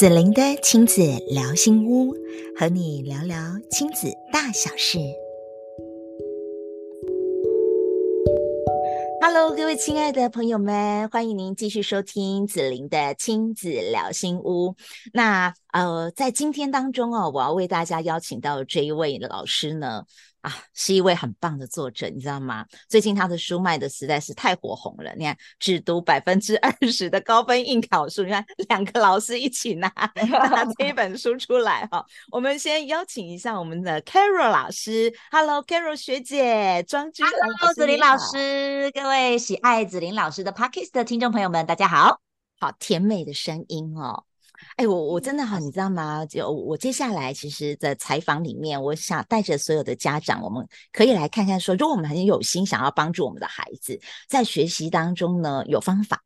子玲的亲子聊心屋，和你聊聊亲子大小事。Hello，各位亲爱的朋友们，欢迎您继续收听子玲的亲子聊心屋。那呃，在今天当中哦，我要为大家邀请到这一位老师呢。啊，是一位很棒的作者，你知道吗？最近他的书卖的实在是太火红了。你看，只读百分之二十的高分应考书，你看两个老师一起拿拿 这一本书出来哈。我们先邀请一下我们的 Carol 老师，Hello，Carol 学姐，庄君，Hello，子林老师，各位喜爱子林老师的 Podcast 的听众朋友们，大家好，好甜美的声音哦。哎，我我真的好，你知道吗？就我接下来其实，在采访里面，我想带着所有的家长，我们可以来看看说，如果我们很有心想要帮助我们的孩子在学习当中呢，有方法，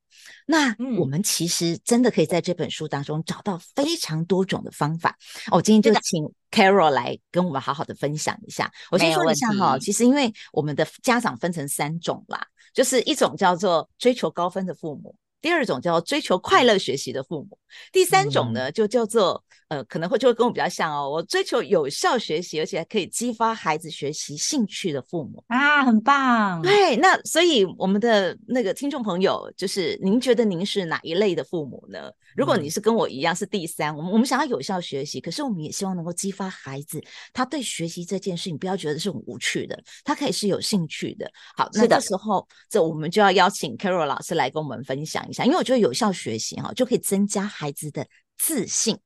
那我们其实真的可以在这本书当中找到非常多种的方法。我今天就请 Carol 来跟我们好好的分享一下。我先说一下哈，其实因为我们的家长分成三种啦，就是一种叫做追求高分的父母。第二种叫追求快乐学习的父母，第三种呢就叫做呃，可能会就会跟我比较像哦，我追求有效学习，而且还可以激发孩子学习兴趣的父母啊，很棒。对，那所以我们的那个听众朋友，就是您觉得您是哪一类的父母呢？如果你是跟我一样是第三，我们我们想要有效学习，可是我们也希望能够激发孩子他对学习这件事情不要觉得是很无趣的，他可以是有兴趣的。好，那这时候这我们就要邀请 Carol 老师来跟我们分享一下，因为我觉得有效学习哈就可以增加孩子的自信，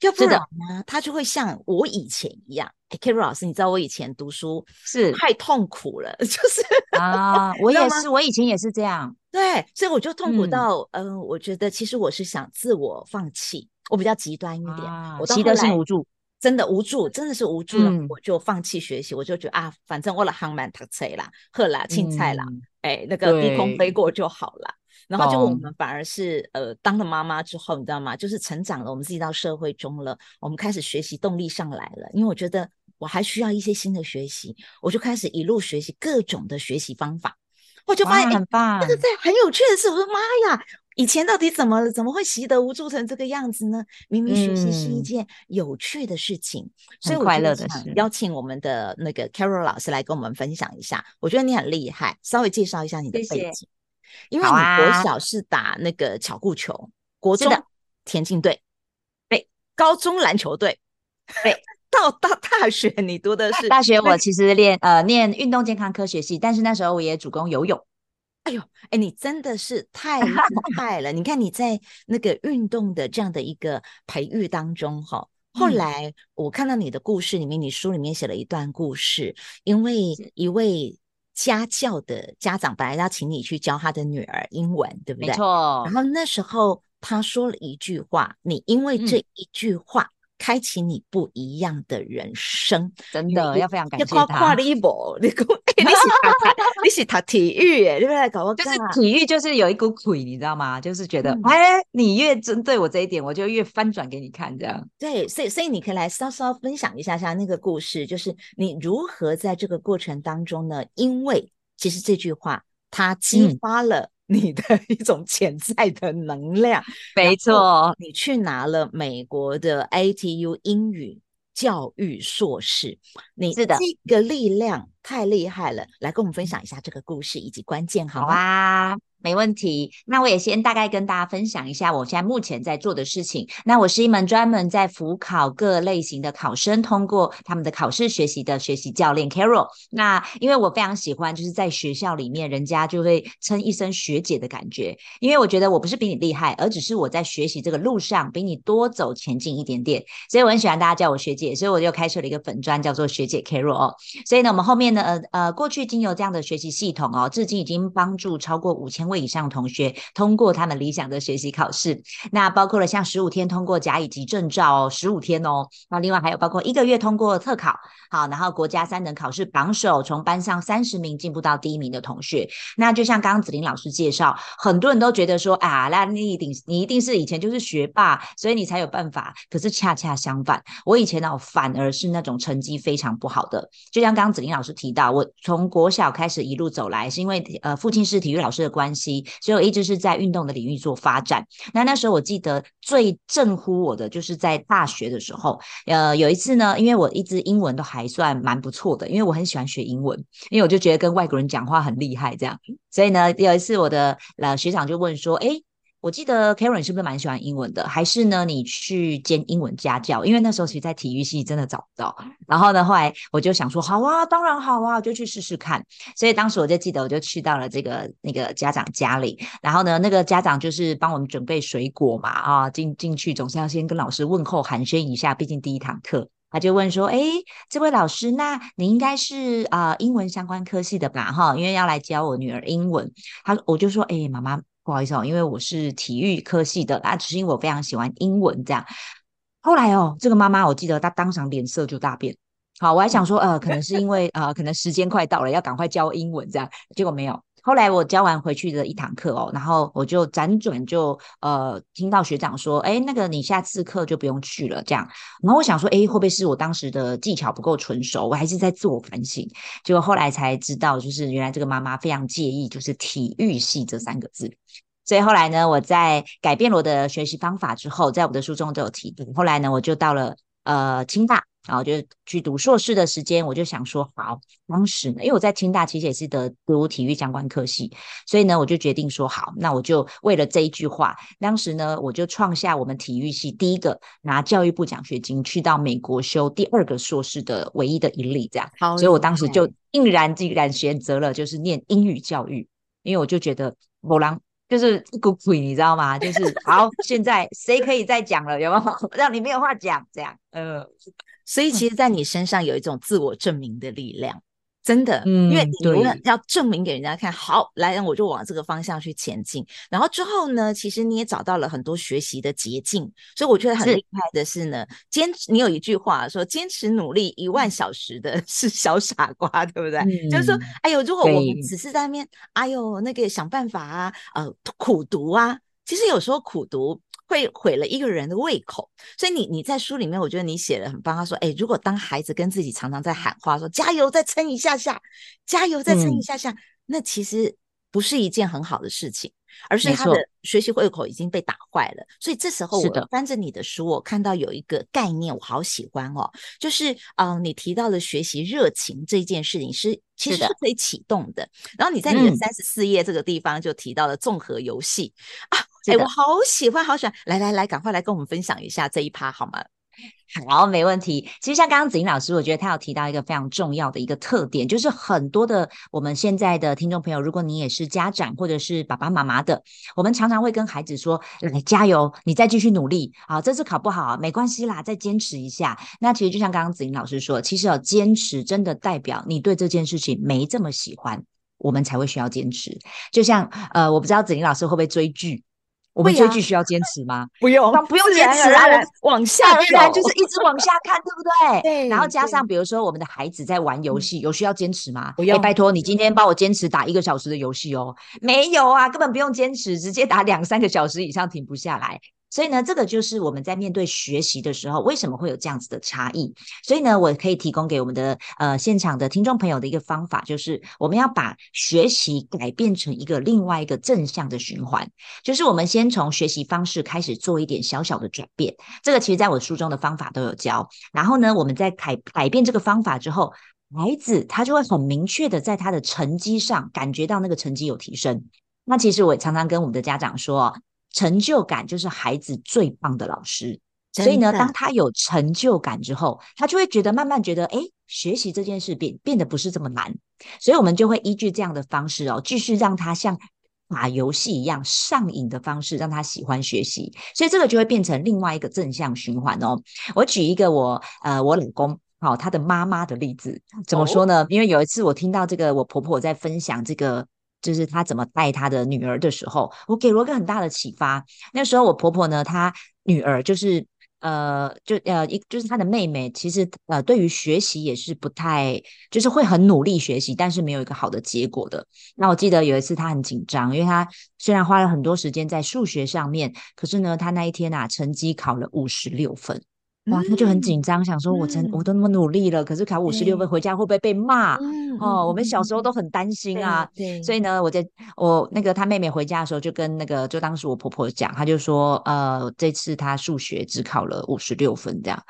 要不然呢，他就会像我以前一样。哎，Carol 老师，你知道我以前读书是太痛苦了，就是啊，我也是，我以前也是这样。对，所以我就痛苦到，嗯、呃，我觉得其实我是想自我放弃，我比较极端一点，啊、我习得性无助，真的无助，真的是无助了，嗯、我就放弃学习，我就觉得啊，反正我了航满读册啦，喝啦青菜啦，哎、嗯，那个低空飞过就好了。然后就我们反而是呃当了妈妈之后，你知道吗？就是成长了，我们自己到社会中了，我们开始学习动力上来了，因为我觉得我还需要一些新的学习，我就开始一路学习各种的学习方法。我就发现很棒，这个在很有趣的是，我说妈呀，以前到底怎么了？怎么会习得无助成这个样子呢？明明学习是一件有趣的事情，所以快乐的事。邀请我们的那个 Carol 老师来跟我们分享一下。我觉得你很厉害，稍微介绍一下你的背景，因为你国小是打那个巧固球，国中田径队，对，高中篮球队，对。到大 大学，你读的是大学？我其实练呃念运动健康科学系，但是那时候我也主攻游泳。哎呦，哎，你真的是太厉害了！你看你在那个运动的这样的一个培育当中，哈，后来我看到你的故事里面，你书里面写了一段故事，因为一位家教的家长本来要请你去教他的女儿英文，对不对？没错。然后那时候他说了一句话，你因为这一句话。嗯开启你不一样的人生，真的要非常感谢他。夸夸你不？你讲，你是你是读体育诶，你不来搞我？就是体育，就是有一股鬼，你知道吗？就是觉得，哎、嗯，你越针对我这一点，我就越翻转给你看，这样。对，所以所以你可以来稍稍分享一下下那个故事，就是你如何在这个过程当中呢？因为其实这句话，它激发了、嗯。你的 一种潜在的能量，没错，你去拿了美国的 ATU 英语教育硕士，你是的，这个力量太厉害了，来跟我们分享一下这个故事以及关键，好吗？好啊。没问题，那我也先大概跟大家分享一下我现在目前在做的事情。那我是一门专门在辅考各类型的考生通过他们的考试学习的学习教练 Carol。那因为我非常喜欢就是在学校里面人家就会称一声学姐的感觉，因为我觉得我不是比你厉害，而只是我在学习这个路上比你多走前进一点点，所以我很喜欢大家叫我学姐，所以我就开设了一个粉专叫做学姐 Carol 哦。所以呢，我们后面呢，呃呃，过去经由这样的学习系统哦，至今已经帮助超过五千位以上同学通过他们理想的学习考试，那包括了像十五天通过甲乙级证照，十五天哦。那另外还有包括一个月通过特考，好，然后国家三等考试榜首，从班上三十名进步到第一名的同学。那就像刚刚子林老师介绍，很多人都觉得说啊，那你一定你一定是以前就是学霸，所以你才有办法。可是恰恰相反，我以前呢反而是那种成绩非常不好的。就像刚刚子林老师提提到，我从国小开始一路走来，是因为呃父亲是体育老师的关系，所以我一直是在运动的领域做发展。那那时候我记得最震乎我的，就是在大学的时候，呃有一次呢，因为我一直英文都还算蛮不错的，因为我很喜欢学英文，因为我就觉得跟外国人讲话很厉害这样。所以呢，有一次我的呃学长就问说，诶我记得 Karen 是不是蛮喜欢英文的？还是呢，你去兼英文家教？因为那时候其实，在体育系真的找不到。然后呢，后来我就想说，好啊，当然好啊，就去试试看。所以当时我就记得，我就去到了这个那个家长家里。然后呢，那个家长就是帮我们准备水果嘛，啊，进进去总是要先跟老师问候寒暄一下，毕竟第一堂课。他就问说，哎，这位老师，那你应该是啊、英文相关科系的吧？哈，因为要来教我女儿英文。他我就说，哎，妈妈。不好意思哦，因为我是体育科系的啊，只是因为我非常喜欢英文这样。后来哦，这个妈妈我记得她当场脸色就大变。好，我还想说呃，可能是因为呃，可能时间快到了，要赶快教英文这样，结果没有。后来我教完回去的一堂课哦，然后我就辗转就呃听到学长说，哎，那个你下次课就不用去了这样。然后我想说，哎，会不会是我当时的技巧不够纯熟？我还是在自我反省。结果后来才知道，就是原来这个妈妈非常介意就是体育系这三个字。所以后来呢，我在改变了我的学习方法之后，在我的书中都有提到。后来呢，我就到了呃清大。然后就去读硕士的时间，我就想说，好，当时呢，因为我在清大其实也是得读体育相关科系，所以呢，我就决定说，好，那我就为了这一句话，当时呢，我就创下我们体育系第一个拿教育部奖学金去到美国修第二个硕士的唯一的一例，这样。好，所以我当时就毅然竟然选择了就是念英语教育，因为我就觉得某狼就是一股鬼，你知道吗？就是好，现在谁可以再讲了？有没有 让你没有话讲？这样，呃。所以，其实，在你身上有一种自我证明的力量，真的，嗯，因为你永远要证明给人家看，好，来，我就往这个方向去前进。然后之后呢，其实你也找到了很多学习的捷径。所以我觉得很厉害的是呢，坚持。你有一句话说，坚持努力一万小时的是小傻瓜，对不对？嗯、就是说，哎呦，如果我们只是在那边，哎呦，那个想办法啊，呃，苦读啊，其实有时候苦读。会毁了一个人的胃口，所以你你在书里面，我觉得你写的很棒。他说：“哎，如果当孩子跟自己常常在喊话，说加油，再撑一下下，加油，再撑一下下，嗯、那其实不是一件很好的事情，而是他的学习胃口已经被打坏了。所以这时候我翻着你的书，我看到有一个概念，我好喜欢哦，就是嗯、呃，你提到的学习热情这件事情是其实是可以启动的。然后你在你的三十四页这个地方就提到了综合游戏、嗯、啊。”哎，我好喜欢，好喜欢！来来来，赶快来跟我们分享一下这一趴好吗？好，没问题。其实像刚刚子玲老师，我觉得他有提到一个非常重要的一个特点，就是很多的我们现在的听众朋友，如果你也是家长或者是爸爸妈妈的，我们常常会跟孩子说：“来，加油，你再继续努力啊！这次考不好没关系啦，再坚持一下。”那其实就像刚刚子玲老师说，其实要坚持真的代表你对这件事情没这么喜欢，我们才会需要坚持。就像呃，我不知道子玲老师会不会追剧。我们追剧需要坚持吗？不用，不用坚持啊，往下看就是一直往下看，对不对？对。然后加上，比如说我们的孩子在玩游戏，有需要坚持吗？不用。拜托你今天帮我坚持打一个小时的游戏哦。没有啊，根本不用坚持，直接打两三个小时以上停不下来。所以呢，这个就是我们在面对学习的时候，为什么会有这样子的差异？所以呢，我可以提供给我们的呃现场的听众朋友的一个方法，就是我们要把学习改变成一个另外一个正向的循环，就是我们先从学习方式开始做一点小小的转变。这个其实在我书中的方法都有教。然后呢，我们在改改变这个方法之后，孩子他就会很明确的在他的成绩上感觉到那个成绩有提升。那其实我也常常跟我们的家长说。成就感就是孩子最棒的老师，所以呢，当他有成就感之后，他就会觉得慢慢觉得，哎，学习这件事变变得不是这么难，所以我们就会依据这样的方式哦，继续让他像打游戏一样上瘾的方式，让他喜欢学习，所以这个就会变成另外一个正向循环哦。我举一个我呃我老公好、哦、他的妈妈的例子，怎么说呢？哦、因为有一次我听到这个我婆婆在分享这个。就是他怎么带他的女儿的时候，我给了一个很大的启发。那时候我婆婆呢，她女儿就是呃，就呃一就是她的妹妹，其实呃对于学习也是不太，就是会很努力学习，但是没有一个好的结果的。那我记得有一次她很紧张，因为她虽然花了很多时间在数学上面，可是呢，她那一天啊成绩考了五十六分。哇，他就很紧张，想说我真、嗯、我都那么努力了，可是考五十六分回家会不会被骂？嗯、哦，我们小时候都很担心啊。对，所以呢，我在我那个他妹妹回家的时候，就跟那个就当时我婆婆讲，她就说，呃，这次他数学只考了五十六分，这样。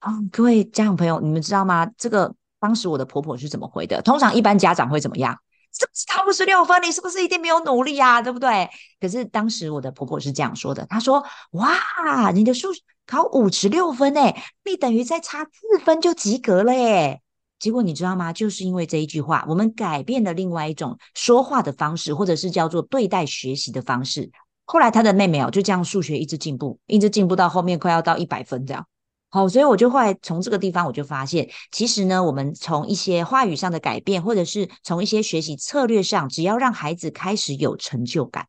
啊、哦，各位家长朋友，你们知道吗？这个当时我的婆婆是怎么回的？通常一般家长会怎么样？是不是考五十六分？你是不是一定没有努力啊？对不对？可是当时我的婆婆是这样说的，她说：哇，你的数。考五十六分诶，你等于再差四分就及格了诶。结果你知道吗？就是因为这一句话，我们改变了另外一种说话的方式，或者是叫做对待学习的方式。后来他的妹妹哦，就这样数学一直进步，一直进步到后面快要到一百分这样。好，所以我就后来从这个地方我就发现，其实呢，我们从一些话语上的改变，或者是从一些学习策略上，只要让孩子开始有成就感，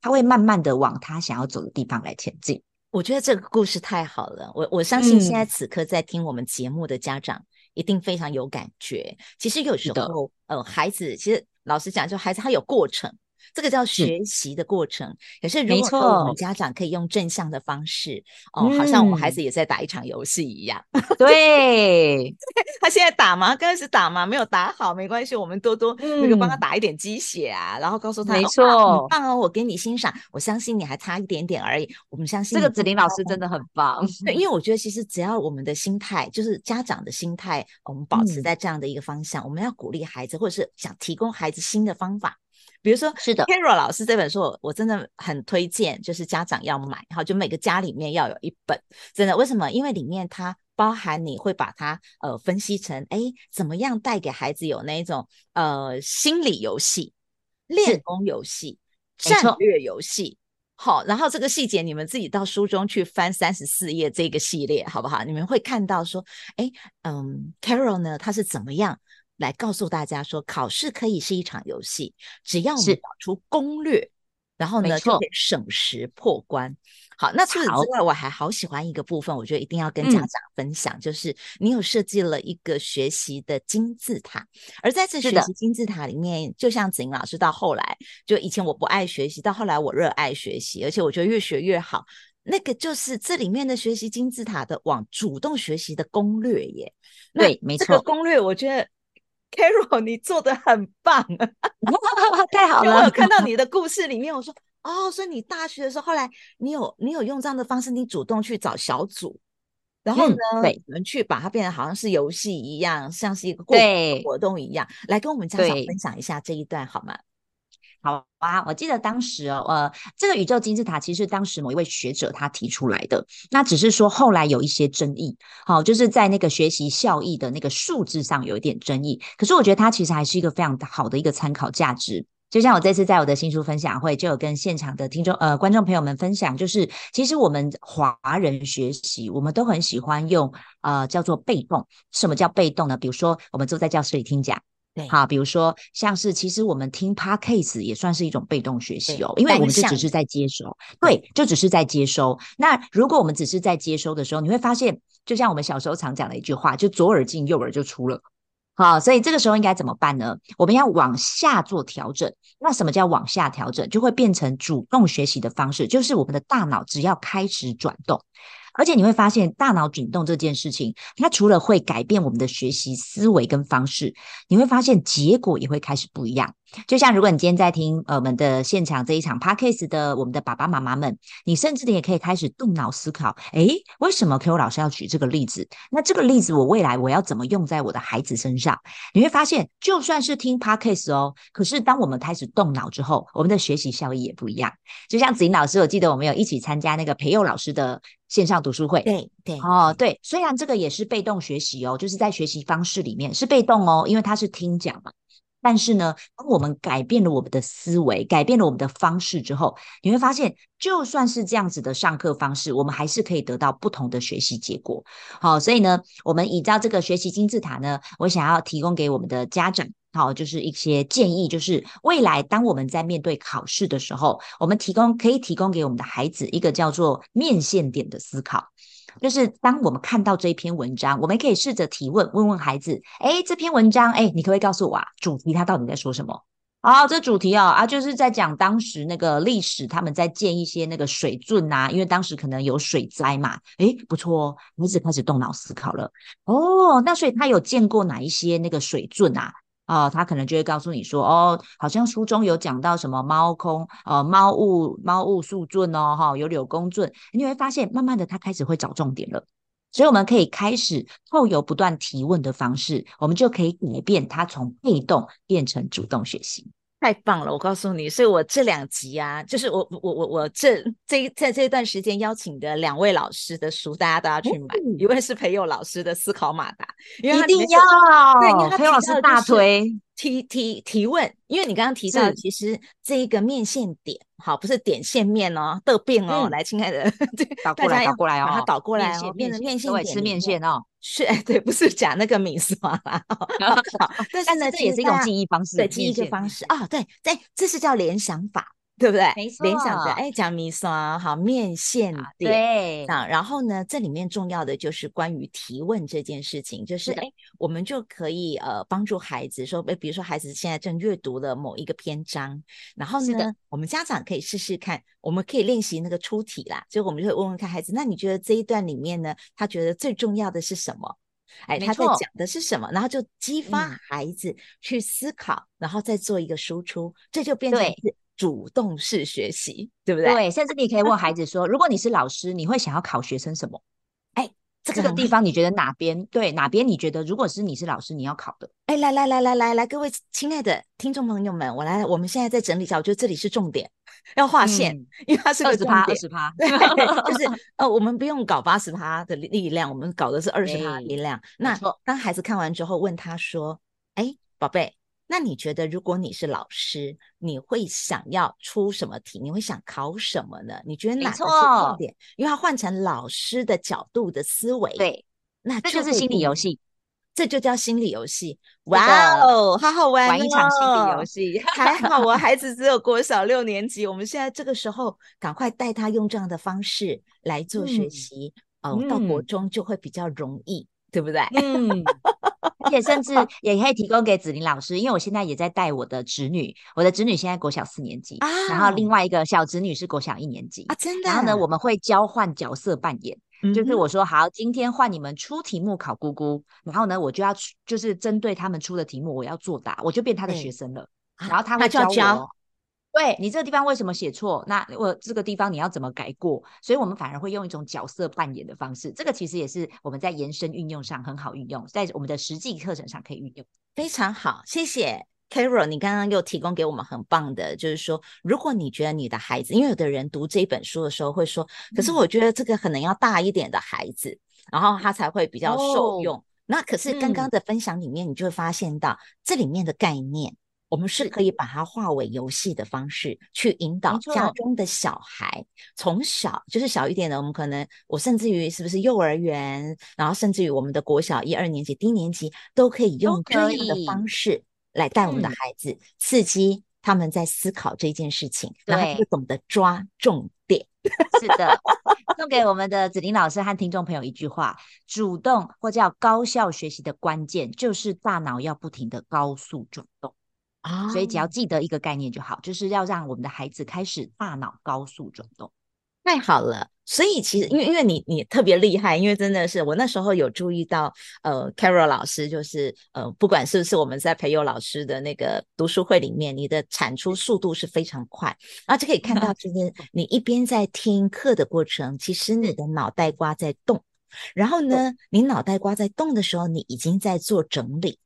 他会慢慢的往他想要走的地方来前进。我觉得这个故事太好了，我我相信现在此刻在听我们节目的家长一定非常有感觉。其实有时候，呃，孩子其实老实讲，就孩子他有过程。这个叫学习的过程，可是如果我们家长可以用正向的方式，哦，好像我们孩子也在打一场游戏一样。对，他现在打吗？刚开始打吗？没有打好，没关系，我们多多那个帮他打一点鸡血啊，然后告诉他，没错，很棒哦，我给你欣赏，我相信你还差一点点而已，我们相信这个子玲老师真的很棒。对，因为我觉得其实只要我们的心态，就是家长的心态，我们保持在这样的一个方向，我们要鼓励孩子，或者是想提供孩子新的方法。比如说，是的，Carol 老师这本书我，我真的很推荐，就是家长要买，好，就每个家里面要有一本，真的，为什么？因为里面它包含你会把它呃分析成，哎，怎么样带给孩子有那一种呃心理游戏、练功游戏、战略游戏，好，然后这个细节你们自己到书中去翻三十四页这个系列，好不好？你们会看到说，哎，嗯，Carol 呢，他是怎么样？来告诉大家说，考试可以是一场游戏，只要我们找出攻略，然后呢就可以省时破关。好，那除此之外，我还好喜欢一个部分，我觉得一定要跟家长分享，嗯、就是你有设计了一个学习的金字塔，而在这学习金字塔里面，就像子莹老师到后来，就以前我不爱学习，到后来我热爱学习，而且我觉得越学越好。那个就是这里面的学习金字塔的往主动学习的攻略耶。对，没错，这个攻略我觉得。Carol，你做的很棒，太好了！我有看到你的故事里面，我说哦，所以你大学的时候，后来你有你有用这样的方式，你主动去找小组，然后呢，嗯、对，你们去把它变得好像是游戏一样，像是一个过活动一样，来跟我们家长分享一下这一段好吗？好啊，我记得当时哦，呃，这个宇宙金字塔其实当时某一位学者他提出来的，那只是说后来有一些争议，好，就是在那个学习效益的那个数字上有一点争议。可是我觉得它其实还是一个非常好的一个参考价值。就像我这次在我的新书分享会就有跟现场的听众呃观众朋友们分享，就是其实我们华人学习，我们都很喜欢用呃叫做被动。什么叫被动呢？比如说我们坐在教室里听讲。对，好，比如说像是，其实我们听 Podcast 也算是一种被动学习哦，因为我们就只是在接收，对，就只是在接收。那如果我们只是在接收的时候，你会发现，就像我们小时候常讲的一句话，就左耳进右耳就出了。好，所以这个时候应该怎么办呢？我们要往下做调整。那什么叫往下调整？就会变成主动学习的方式，就是我们的大脑只要开始转动。而且你会发现，大脑转动这件事情，它除了会改变我们的学习思维跟方式，你会发现结果也会开始不一样。就像如果你今天在听呃我们的现场这一场 podcast 的我们的爸爸妈妈们，你甚至你也可以开始动脑思考，诶，为什么 Q 老师要举这个例子？那这个例子我未来我要怎么用在我的孩子身上？你会发现，就算是听 podcast 哦，可是当我们开始动脑之后，我们的学习效益也不一样。就像子玲老师，我记得我们有一起参加那个培祐老师的线上读书会，对对哦对，虽然这个也是被动学习哦，就是在学习方式里面是被动哦，因为它是听讲嘛。但是呢，当我们改变了我们的思维，改变了我们的方式之后，你会发现，就算是这样子的上课方式，我们还是可以得到不同的学习结果。好，所以呢，我们依照这个学习金字塔呢，我想要提供给我们的家长，好，就是一些建议，就是未来当我们在面对考试的时候，我们提供可以提供给我们的孩子一个叫做面线点的思考。就是当我们看到这一篇文章，我们可以试着提问，问问孩子：诶，这篇文章，诶，你可不可以告诉我啊，主题它到底在说什么？好，这主题哦啊，就是在讲当时那个历史，他们在建一些那个水圳啊，因为当时可能有水灾嘛。诶，不错哦，孩子开始动脑思考了。哦，那所以他有见过哪一些那个水圳啊？啊、哦，他可能就会告诉你说，哦，好像书中有讲到什么猫空，呃，猫物猫物宿圳哦，哈、哦，有柳公圳，你会发现，慢慢的他开始会找重点了。所以我们可以开始透由不断提问的方式，我们就可以改变他从被动变成主动学习。太棒了！我告诉你，所以我这两集啊，就是我我我我这这在这一段时间邀请的两位老师的书，大家都要去买。嗯、一位是培佑老师的《思考马达》，因为一定要对，因为他培祐老师大推提提提问，因为你刚刚提到，其实这一个面线点，好，不是点线面哦，的变哦，嗯、来，亲爱的，倒过来，倒过来哦，把它倒过来哦，变成面线点，吃面线哦。是，哎，对，不是讲那个米是吗，但是呢，这也是一种记忆方式，对，记忆的方式啊，对，对，这是叫联想法。对不对？没错，联想着哎，讲米酸好面线点，对啊。然后呢，这里面重要的就是关于提问这件事情，就是哎，我们就可以呃帮助孩子说，哎，比如说孩子现在正阅读了某一个篇章，然后呢，我们家长可以试试看，我们可以练习那个出题啦，所以我们就会问问看孩子，那你觉得这一段里面呢，他觉得最重要的是什么？哎，他在讲的是什么？然后就激发孩子去思考，嗯、然后再做一个输出，这就变成是。主动式学习，对不对？对，甚至你可以问孩子说：“如果你是老师，你会想要考学生什么？”哎，这个地方你觉得哪边对？哪边你觉得如果是你是老师，你要考的？哎，来来来来来来，各位亲爱的听众朋友们，我来，我们现在在整理一下，我觉得这里是重点，要划线，嗯、因为它是二十趴，二十趴，对，就是 呃，我们不用搞八十趴的力量，我们搞的是二十趴的力量。那当孩子看完之后，问他说：“哎，宝贝。”那你觉得，如果你是老师，你会想要出什么题？你会想考什么呢？你觉得哪个是重点？因为它换成老师的角度的思维，对，那就，就是心理游戏，这就叫心理游戏。哇哦，好好玩，哦，玩一场心理游戏。还好我孩子只有国小六年级，我们现在这个时候赶快带他用这样的方式来做学习，哦、到国中就会比较容易，嗯、对不对？嗯。而且甚至 也可以提供给子玲老师，因为我现在也在带我的侄女，我的侄女现在国小四年级，啊、然后另外一个小侄女是国小一年级啊，真的。然后呢，我们会交换角色扮演，就是我说好，今天换你们出题目考姑姑，然后呢，我就要就是针对他们出的题目，我要作答，我就变他的学生了，对然后他会教我。对，你这个地方为什么写错？那我这个地方你要怎么改过？所以我们反而会用一种角色扮演的方式，这个其实也是我们在延伸运用上很好运用，在我们的实际课程上可以运用。非常好，谢谢 Carol，你刚刚又提供给我们很棒的，就是说，如果你觉得你的孩子，因为有的人读这一本书的时候会说，可是我觉得这个可能要大一点的孩子，嗯、然后他才会比较受用。哦、那可是刚刚的分享里面，你就会发现到、嗯、这里面的概念。我们是可以把它化为游戏的方式去引导家中的小孩，从小就是小一点的，我们可能我甚至于是不是幼儿园，然后甚至于我们的国小一二年级、低年级都可以用这样的方式来带我们的孩子，嗯、刺激他们在思考这件事情，对然后就懂得抓重点。是的，送给我们的子玲老师和听众朋友一句话：主动或叫高效学习的关键，就是大脑要不停的高速转动。所以只要记得一个概念就好，就是要让我们的孩子开始大脑高速转动。太好了，所以其实因为因为你你特别厉害，因为真的是我那时候有注意到，呃，Carol 老师就是呃，不管是不是我们在培祐老师的那个读书会里面，你的产出速度是非常快，而且可以看到，今天 你一边在听课的过程，其实你的脑袋瓜在动，然后呢，你脑袋瓜在动的时候，你已经在做整理。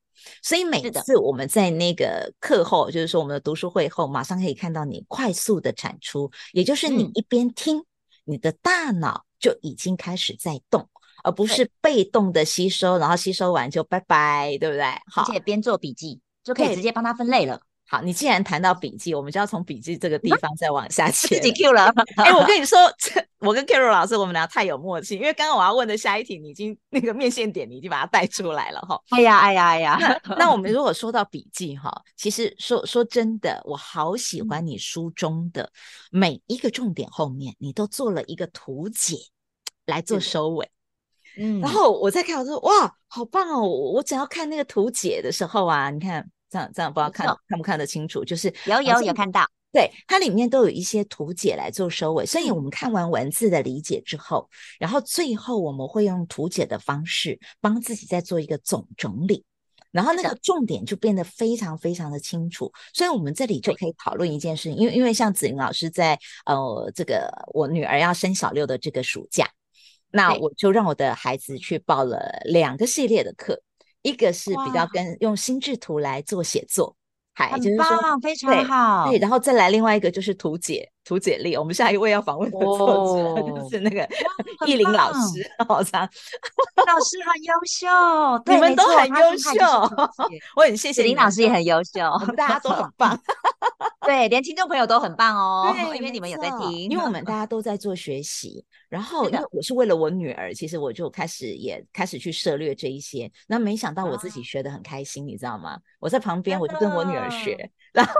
所以每次我们在那个课后，就是说我们的读书会后，马上可以看到你快速的产出，也就是你一边听，嗯、你的大脑就已经开始在动，而不是被动的吸收，然后吸收完就拜拜，对不对？好，而且边做笔记就可以直接帮他分类了。好，你既然谈到笔记，我们就要从笔记这个地方再往下切。自己 Q 了。哎、欸，我跟你 说，这我跟 Carol 老师，我们俩太有默契，因为刚刚我要问的下一题，你已经那个面线点，你已经把它带出来了哈。哎呀，哎呀，哎呀。那 那我们如果说到笔记哈，其实说说真的，我好喜欢你书中的每一个重点后面，你都做了一个图解来做收尾。嗯。然后我在看，我说哇，好棒哦！我只要看那个图解的时候啊，你看。这样这样不知道看看不看得清楚，就是有有有看到。对，它里面都有一些图解来做收尾，所以我们看完文字的理解之后，嗯、然后最后我们会用图解的方式帮自己再做一个总整理，然后那个重点就变得非常非常的清楚。所以我们这里就可以讨论一件事情，因为因为像子云老师在呃这个我女儿要升小六的这个暑假，那我就让我的孩子去报了两个系列的课，一个是比较跟用心智图来做写作。还就是说，非常好。对，然后再来另外一个就是图解，图解力。我们下一位要访问的作者、哦、就 是那个艺林老师，好长。老师很优秀，你们都很优秀，我很谢谢林老师也很优秀，我们大家都很棒。对，连听众朋友都很棒哦，因为你们也在听，因为我们大家都在做学习。然后，因为我是为了我女儿，其实我就开始也开始去涉猎这一些。那没想到我自己学的很开心，你知道吗？我在旁边，我就跟我女儿学，然后。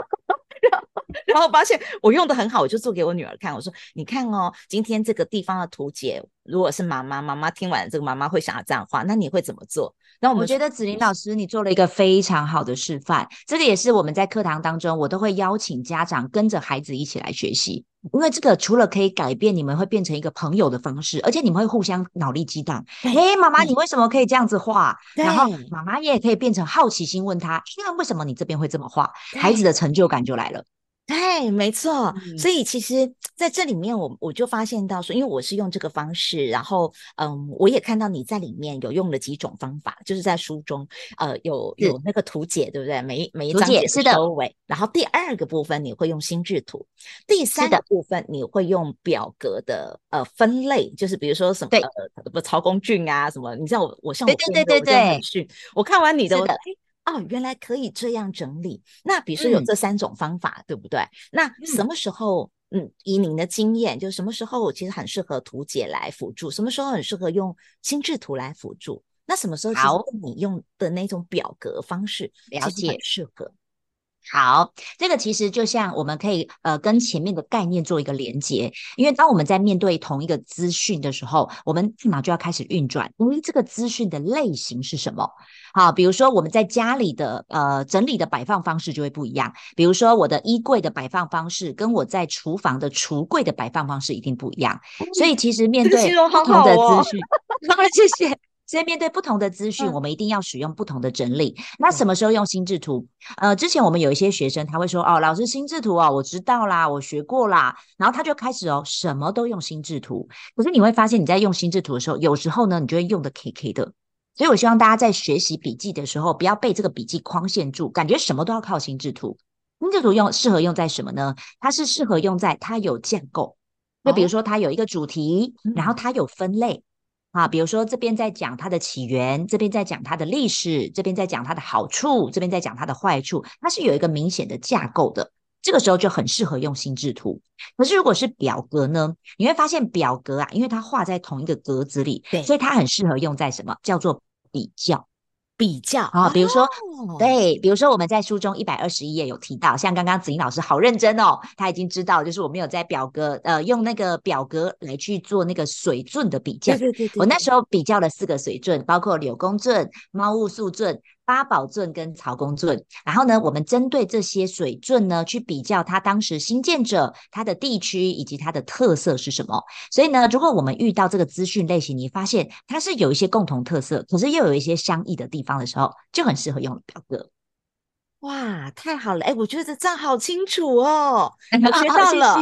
然后发现我用的很好，我就做给我女儿看。我说：“你看哦，今天这个地方的图解，如果是妈妈，妈妈听完这个，妈妈会想要这样画，那你会怎么做？”那我们我觉得子玲老师你做了一个非常好的示范。这个也是我们在课堂当中，我都会邀请家长跟着孩子一起来学习，因为这个除了可以改变你们会变成一个朋友的方式，而且你们会互相脑力激荡。哎，妈妈，你为什么可以这样子画？然后妈妈也可以变成好奇心问他，因为为什么你这边会这么画？孩子的成就感就来了。对，没错。嗯、所以其实在这里面我，我我就发现到说，因为我是用这个方式，然后嗯，我也看到你在里面有用了几种方法，就是在书中呃有有那个图解，对不对？每每一章节是收尾。然后第二个部分你会用心智图，第三个部分你会用表格的呃分类，就是比如说什么呃不曹公俊啊什么，你知道我我像我对对对对对，我看完你的。哦，原来可以这样整理。那比如说有这三种方法，嗯、对不对？那什么时候，嗯，嗯，以您的经验，就什么时候其实很适合图解来辅助，什么时候很适合用心智图来辅助？那什么时候你用的那种表格方式了解适合？好，这个其实就像我们可以呃跟前面的概念做一个连接，因为当我们在面对同一个资讯的时候，我们立马就要开始运转，因为这个资讯的类型是什么？好，比如说我们在家里的呃整理的摆放方式就会不一样，比如说我的衣柜的摆放方式跟我在厨房的橱柜的摆放方式一定不一样，所以其实面对不同的资讯，好好哦、谢谢。所以面对不同的资讯，我们一定要使用不同的整理。嗯、那什么时候用心智图？呃，之前我们有一些学生他会说：“哦，老师，心智图哦，我知道啦，我学过啦。”然后他就开始哦，什么都用心智图。可是你会发现，你在用心智图的时候，有时候呢，你就会用的 K K 的。所以我希望大家在学习笔记的时候，不要被这个笔记框限住，感觉什么都要靠心智图。心智图用适合用在什么呢？它是适合用在它有建构，就比如说它有一个主题，哦、然后它有分类。啊，比如说这边在讲它的起源，这边在讲它的历史，这边在讲它的好处，这边在讲它的坏处，它是有一个明显的架构的。这个时候就很适合用心智图。可是如果是表格呢？你会发现表格啊，因为它画在同一个格子里，对，所以它很适合用在什么？叫做比较。比较啊，比如说，哦、对，比如说我们在书中一百二十一页有提到，像刚刚子英老师好认真哦，他已经知道，就是我们有在表格，呃，用那个表格来去做那个水准的比较。对对对，对，我那时候比较了四个水准，包括柳公圳、猫雾素圳。八宝镇跟曹公镇，然后呢，我们针对这些水镇呢，去比较它当时新建者、它的地区以及它的特色是什么。所以呢，如果我们遇到这个资讯类型，你发现它是有一些共同特色，可是又有一些相异的地方的时候，就很适合用表格。哇，太好了！哎，我觉得这账好清楚哦，我学到了，哦、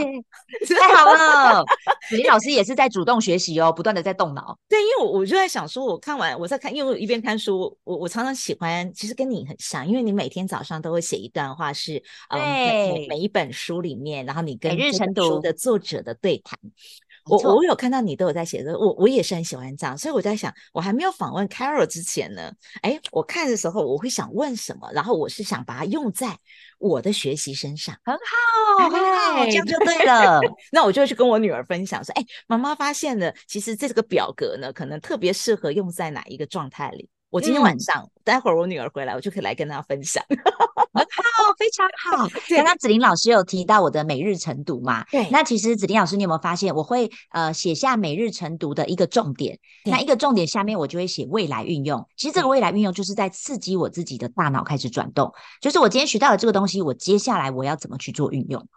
谢谢太好了。子玲老师也是在主动学习哦，不断的在动脑。对，因为我我就在想说，我看完我在看，因为我一边看书，我我常常喜欢，其实跟你很像，因为你每天早上都会写一段话是，是对、嗯、每每一本书里面，然后你跟这本书的作者的对谈。我我有看到你都有在写的，我我也是很喜欢这样，所以我在想，我还没有访问 Carol 之前呢，哎，我看的时候我会想问什么，然后我是想把它用在我的学习身上，很好，很好，这样就对了。那我就会去跟我女儿分享说，哎，妈妈发现了，其实这个表格呢，可能特别适合用在哪一个状态里。我今天晚上，嗯、待会儿我女儿回来，我就可以来跟她分享。很 好，非常好。刚刚子玲老师有提到我的每日晨读嘛？对。那其实子玲老师，你有没有发现，我会呃写下每日晨读的一个重点？那一个重点下面我就会写未来运用。其实这个未来运用就是在刺激我自己的大脑开始转动，就是我今天学到了这个东西，我接下来我要怎么去做运用，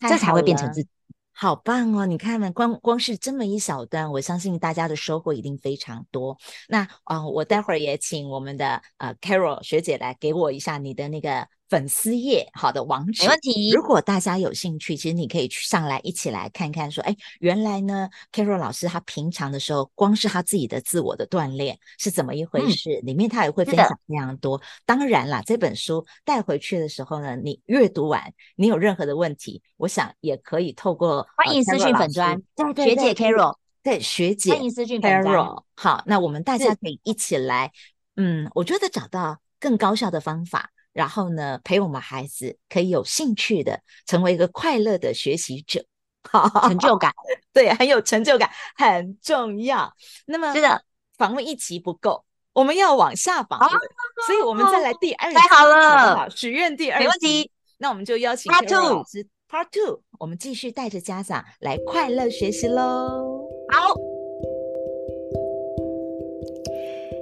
这才会变成自己。好棒哦！你看嘛，光光是这么一小段，我相信大家的收获一定非常多。那啊、我待会儿也请我们的呃 Carol 学姐来给我一下你的那个。粉丝页好的网址，没问题。如果大家有兴趣，其实你可以去上来一起来看看。说，哎，原来呢，Carol 老师他平常的时候，光是他自己的自我的锻炼是怎么一回事？嗯、里面他也会分享非常多。当然啦，这本书带回去的时候呢，你阅读完，你有任何的问题，我想也可以透过欢迎私讯粉专，对对对，学姐 Carol，对学姐，欢迎私讯粉专。好，那我们大家可以一起来，嗯，我觉得找到更高效的方法。然后呢，陪我们孩子可以有兴趣的成为一个快乐的学习者，成就感，对，很有成就感，很重要。那么，是的，访问一期不够，我们要往下访问，哦、所以我们再来第二集，太好了，许愿第二集，没问题。那我们就邀请 Part Two 老师，Part Two，我们继续带着家长来快乐学习喽。好，